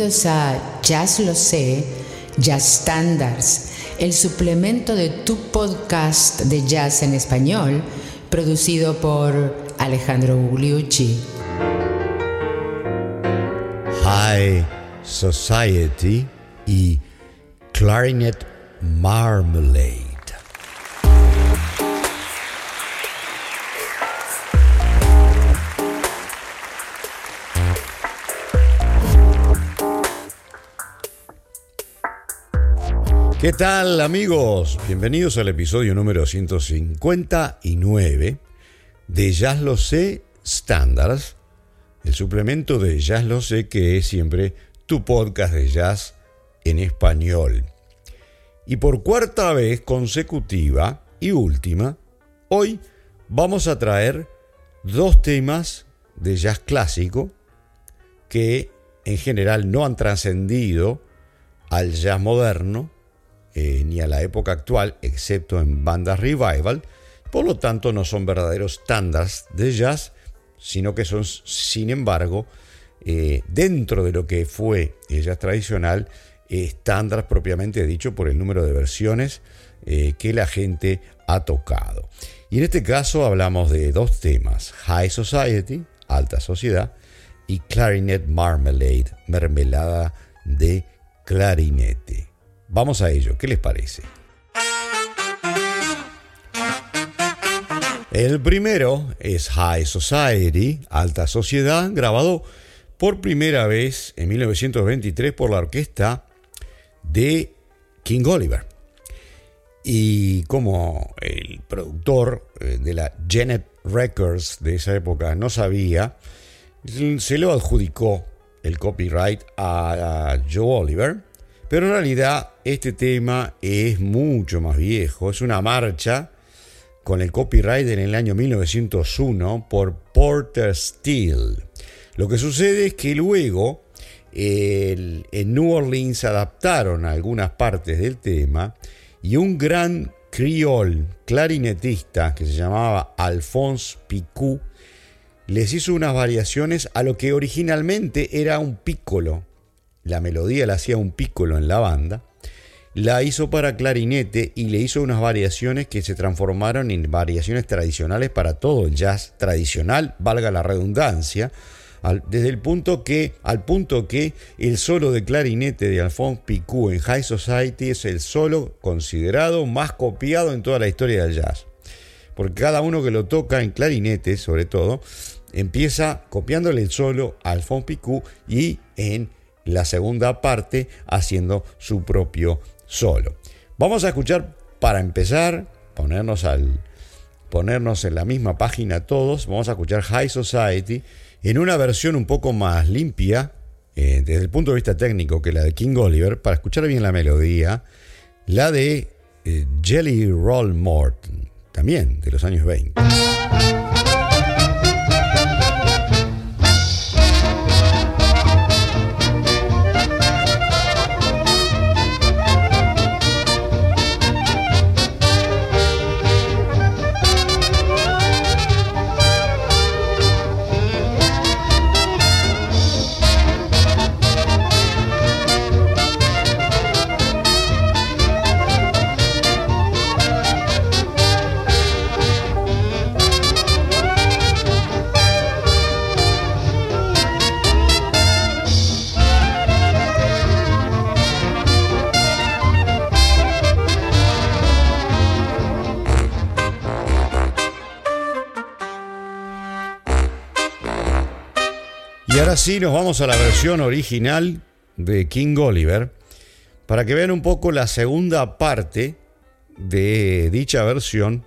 Bienvenidos a Jazz Lo Sé, Jazz Standards, el suplemento de tu podcast de jazz en español, producido por Alejandro Gugliucci. High Society y Clarinet Marmalade. ¿Qué tal amigos? Bienvenidos al episodio número 159 de Jazz Lo Sé Standards, el suplemento de Jazz Lo Sé que es siempre tu podcast de jazz en español. Y por cuarta vez consecutiva y última, hoy vamos a traer dos temas de jazz clásico que en general no han trascendido al jazz moderno, eh, ni a la época actual, excepto en bandas revival, por lo tanto no son verdaderos estándares de jazz, sino que son, sin embargo, eh, dentro de lo que fue el jazz tradicional, estándares propiamente dicho por el número de versiones eh, que la gente ha tocado. Y en este caso hablamos de dos temas, High Society, Alta Sociedad, y Clarinet Marmalade, mermelada de clarinete. Vamos a ello, ¿qué les parece? El primero es High Society, Alta Sociedad, grabado por primera vez en 1923 por la orquesta de King Oliver. Y como el productor eh, de la Janet Records de esa época no sabía, se lo adjudicó el copyright a Joe Oliver pero en realidad este tema es mucho más viejo, es una marcha con el copyright en el año 1901 por Porter Steele. Lo que sucede es que luego en New Orleans adaptaron algunas partes del tema y un gran criol clarinetista que se llamaba Alphonse Picou les hizo unas variaciones a lo que originalmente era un piccolo la melodía la hacía un pícolo en la banda, la hizo para clarinete y le hizo unas variaciones que se transformaron en variaciones tradicionales para todo el jazz tradicional, valga la redundancia, desde el punto que, al punto que el solo de clarinete de Alphonse Picou en High Society es el solo considerado más copiado en toda la historia del jazz. Porque cada uno que lo toca en clarinete, sobre todo, empieza copiándole el solo a Alphonse Picou y en la segunda parte haciendo su propio solo. Vamos a escuchar para empezar, ponernos al ponernos en la misma página todos, vamos a escuchar High Society en una versión un poco más limpia eh, desde el punto de vista técnico que la de King Oliver, para escuchar bien la melodía, la de eh, Jelly Roll Morton, también de los años 20. Así nos vamos a la versión original de King Oliver para que vean un poco la segunda parte de dicha versión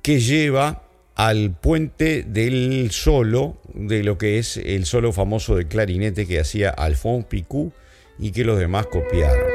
que lleva al puente del solo, de lo que es el solo famoso de clarinete que hacía Alphonse Picou y que los demás copiaron.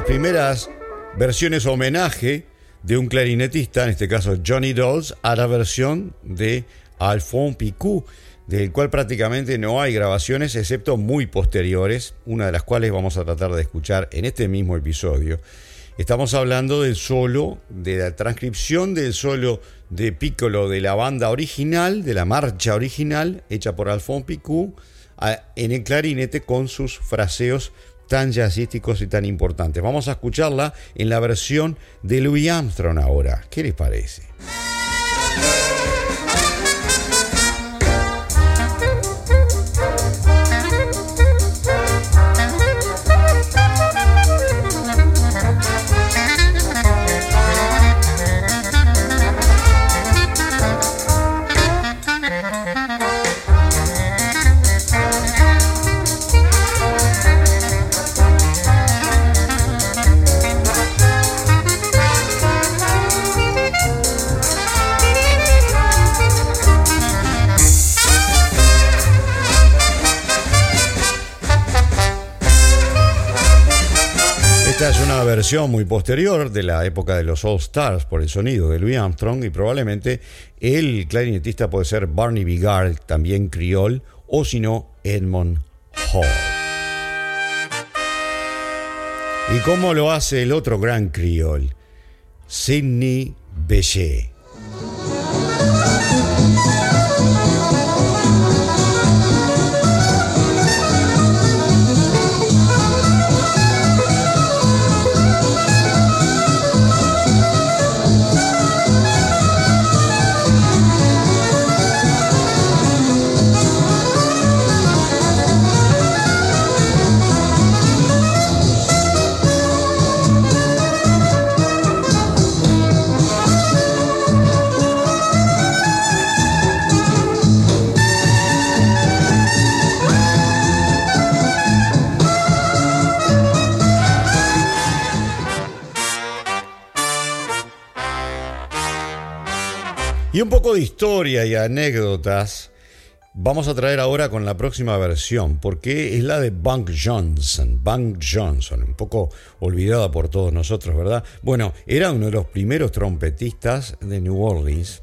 Las primeras versiones homenaje de un clarinetista, en este caso Johnny Dolls, a la versión de Alphonse Picou, del cual prácticamente no hay grabaciones excepto muy posteriores, una de las cuales vamos a tratar de escuchar en este mismo episodio. Estamos hablando del solo, de la transcripción del solo de Piccolo de la banda original, de la marcha original, hecha por Alphonse Picou, en el clarinete con sus fraseos tan jazzísticos y tan importantes. Vamos a escucharla en la versión de Louis Armstrong ahora. ¿Qué les parece? Muy posterior de la época de los All Stars por el sonido de Louis Armstrong y probablemente el clarinetista puede ser Barney Bigard, también criol, o si no, Edmond Hall. ¿Y cómo lo hace el otro gran criol? Sidney Bechet. Y un poco de historia y anécdotas vamos a traer ahora con la próxima versión, porque es la de Bunk Johnson. Bunk Johnson, un poco olvidada por todos nosotros, ¿verdad? Bueno, era uno de los primeros trompetistas de New Orleans.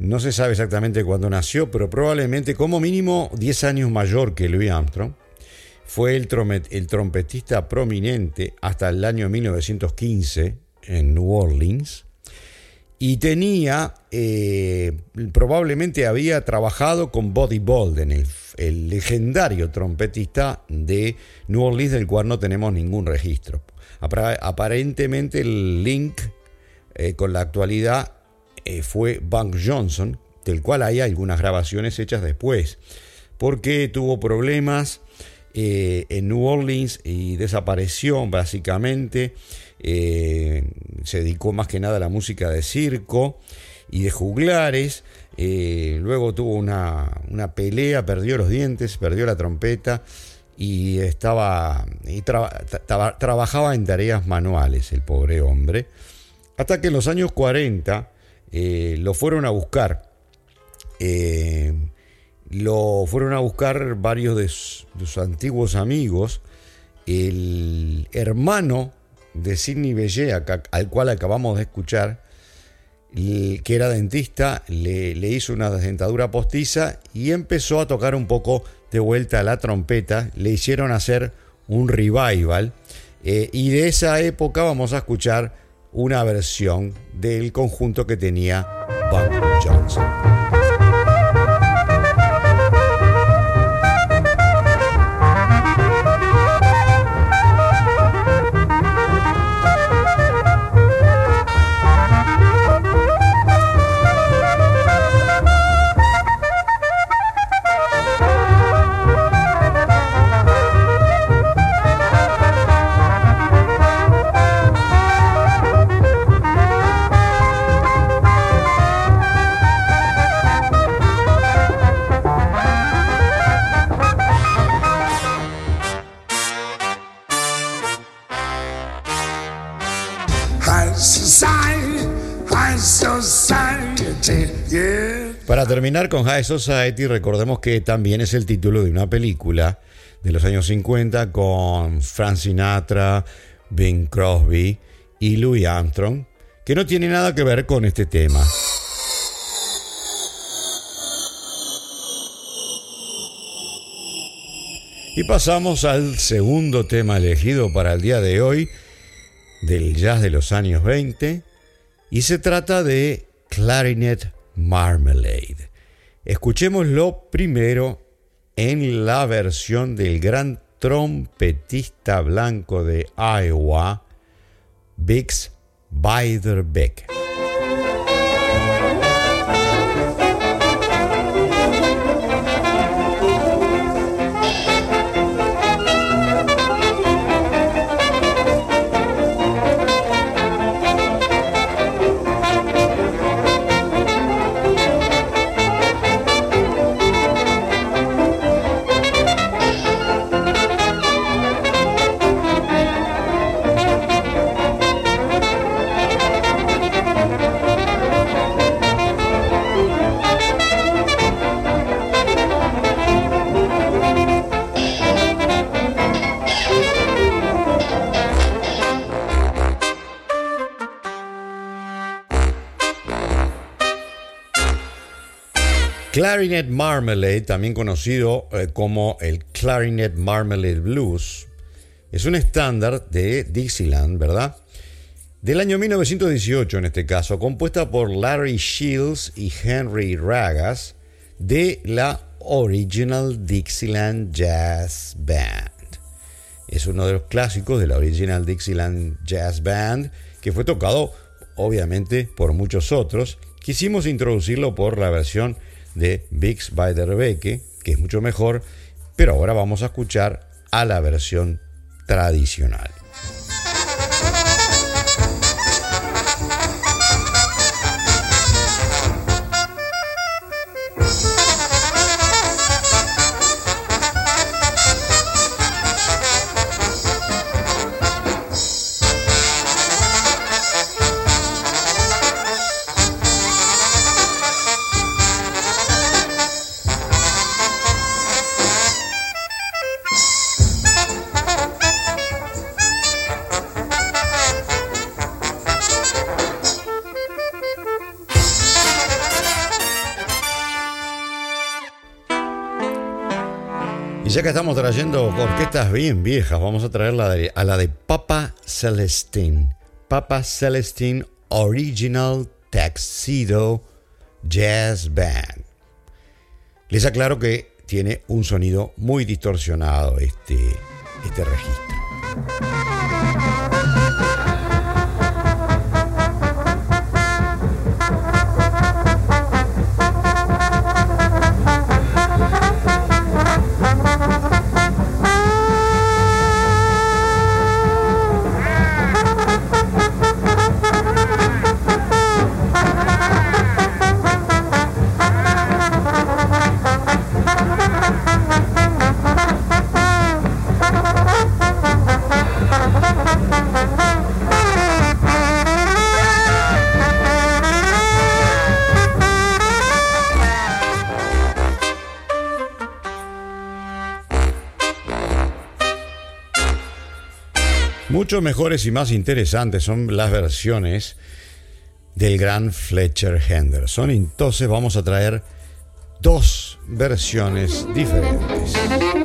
No se sabe exactamente cuándo nació, pero probablemente como mínimo 10 años mayor que Louis Armstrong. Fue el, el trompetista prominente hasta el año 1915 en New Orleans y tenía, eh, probablemente había trabajado con Buddy Bolden, el, legendario trompetista de New Orleans, del cual no tenemos ningún registro. Aparentemente el link eh, con la actualidad eh, fue Bunk Johnson, del cual hay algunas grabaciones hechas después, porque tuvo problemas en New Orleans y desapareció básicamente. Eh, se dedicó más que nada a la música de circo y de juglares. Eh, luego tuvo una, pelea, perdió los dientes, perdió la trompeta y estaba y trabajaba en tareas manuales el pobre hombre. Hasta que en los años 40 eh, lo fueron a buscar. lo fueron a buscar varios de sus antiguos amigos. El hermano de Sidney Bellet, al cual acabamos de escuchar, que era dentista, le, hizo una dentadura postiza y empezó a tocar un poco de vuelta la trompeta. Le hicieron hacer un revival. Eh, y de esa época vamos a escuchar una versión del conjunto que tenía Buck Johnson. Para terminar con High Society, recordemos que también es el título de una película de los años 50 con Frank Sinatra, Bing Crosby y Louis Armstrong, que no tiene nada que ver con este tema. Y pasamos al segundo tema elegido para el día de hoy del jazz de los años 20 y se trata de Clarinet Marmalade. Escuchémoslo primero en la versión del gran trompetista blanco de Iowa, Bix Beiderbecke. Clarinet Marmalade, también conocido eh, como el Clarinet Marmalade Blues, es un estándar de Dixieland, ¿verdad? Del año 1918 en este caso, compuesta por Larry Shields y Henry Ragas de la Original Dixieland Jazz Band. Es uno de los clásicos de la Original Dixieland Jazz Band que fue tocado obviamente por muchos otros. Quisimos introducirlo por la versión de Bix by the que es mucho mejor, pero ahora vamos a escuchar a la versión tradicional. Ya que estamos trayendo orquestas bien viejas, vamos a traer a la de Papa Celestine. Papa Celestine Original Tuxedo Jazz Band. Les aclaro que tiene un sonido muy distorsionado este, este registro. Mucho mejores y más interesantes son las versiones del gran Fletcher Henderson. Entonces vamos a traer dos versiones diferentes.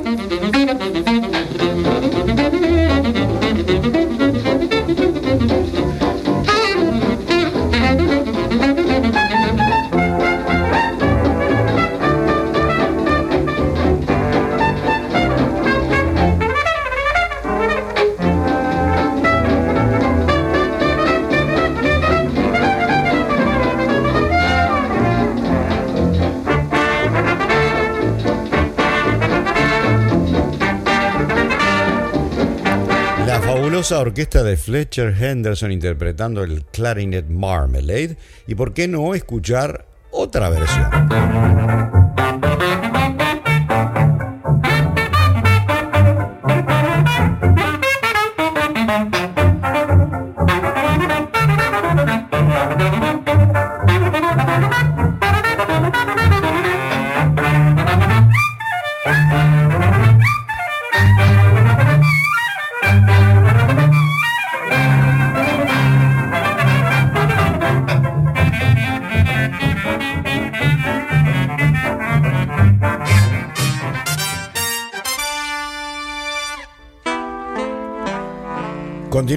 Orquesta de Fletcher Henderson interpretando el Clarinet Marmalade y por qué no escuchar otra versión.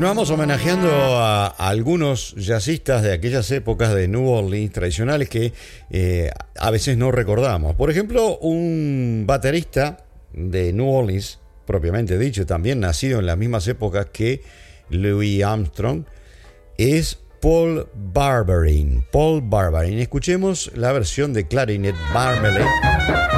Continuamos homenajeando a, algunos jazzistas de aquellas épocas de New Orleans tradicionales que eh, a veces no recordamos. Por ejemplo, un baterista de New Orleans, propiamente dicho, también nacido en las mismas épocas que Louis Armstrong, es Paul Barberin. Paul Barberin. Escuchemos la versión de Clarinet Marmalade.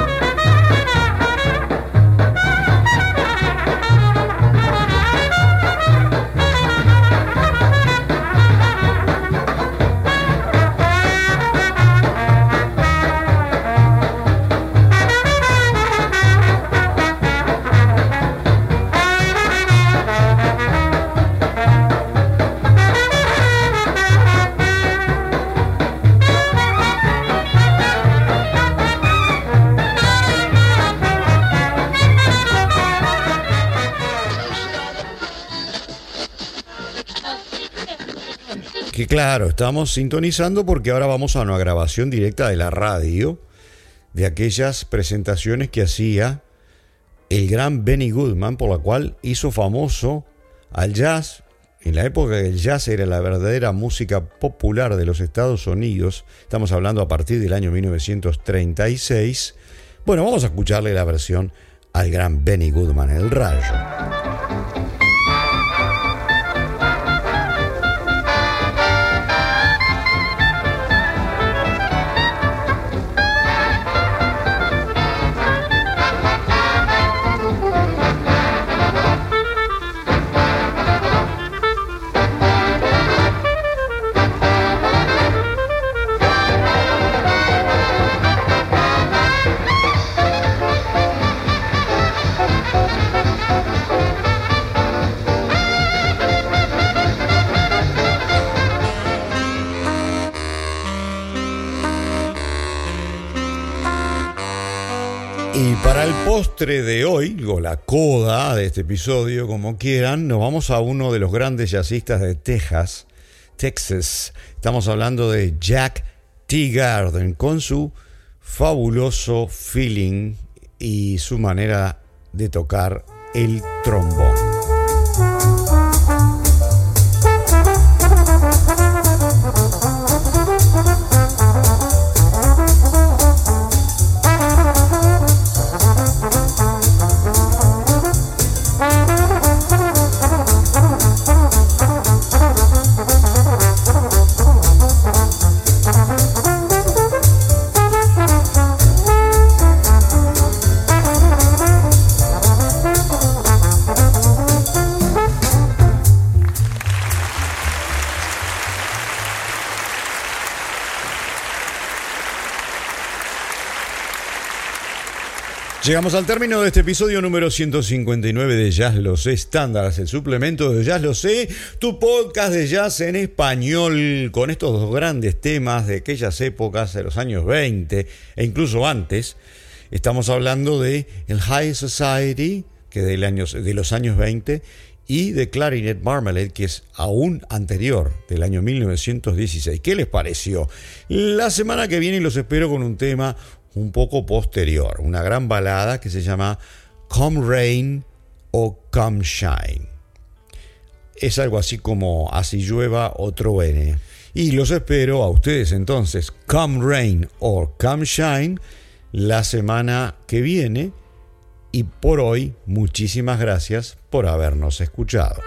Claro, estamos sintonizando porque ahora vamos a una grabación directa de la radio de aquellas presentaciones que hacía el gran Benny Goodman, por la cual hizo famoso al jazz. En la época que el jazz era la verdadera música popular de los Estados Unidos, estamos hablando a partir del año 1936. Bueno, vamos a escucharle la versión al gran Benny Goodman, el rayo. El postre de hoy, o la coda de este episodio, como quieran, nos vamos a uno de los grandes jazzistas de Texas, Texas. Estamos hablando de Jack T. Garden, con su fabuloso feeling y su manera de tocar el trombón. Llegamos al término de este episodio número 159 de Jazz Lo Sé Estándares, el suplemento de Jazz Lo Sé, tu podcast de jazz en español, con estos dos grandes temas de aquellas épocas de los años 20 e incluso antes. Estamos hablando de el High Society, que de, de los años 20, y de Clarinet Marmalade, que es aún anterior, del año 1916. ¿Qué les pareció? La semana que viene los espero con un tema un poco posterior, una gran balada que se llama Come Rain o Come Shine. Es algo así como así llueva o truene. Y los espero a ustedes entonces, Come Rain or Come Shine, la semana que viene. Y por hoy, muchísimas gracias por habernos escuchado.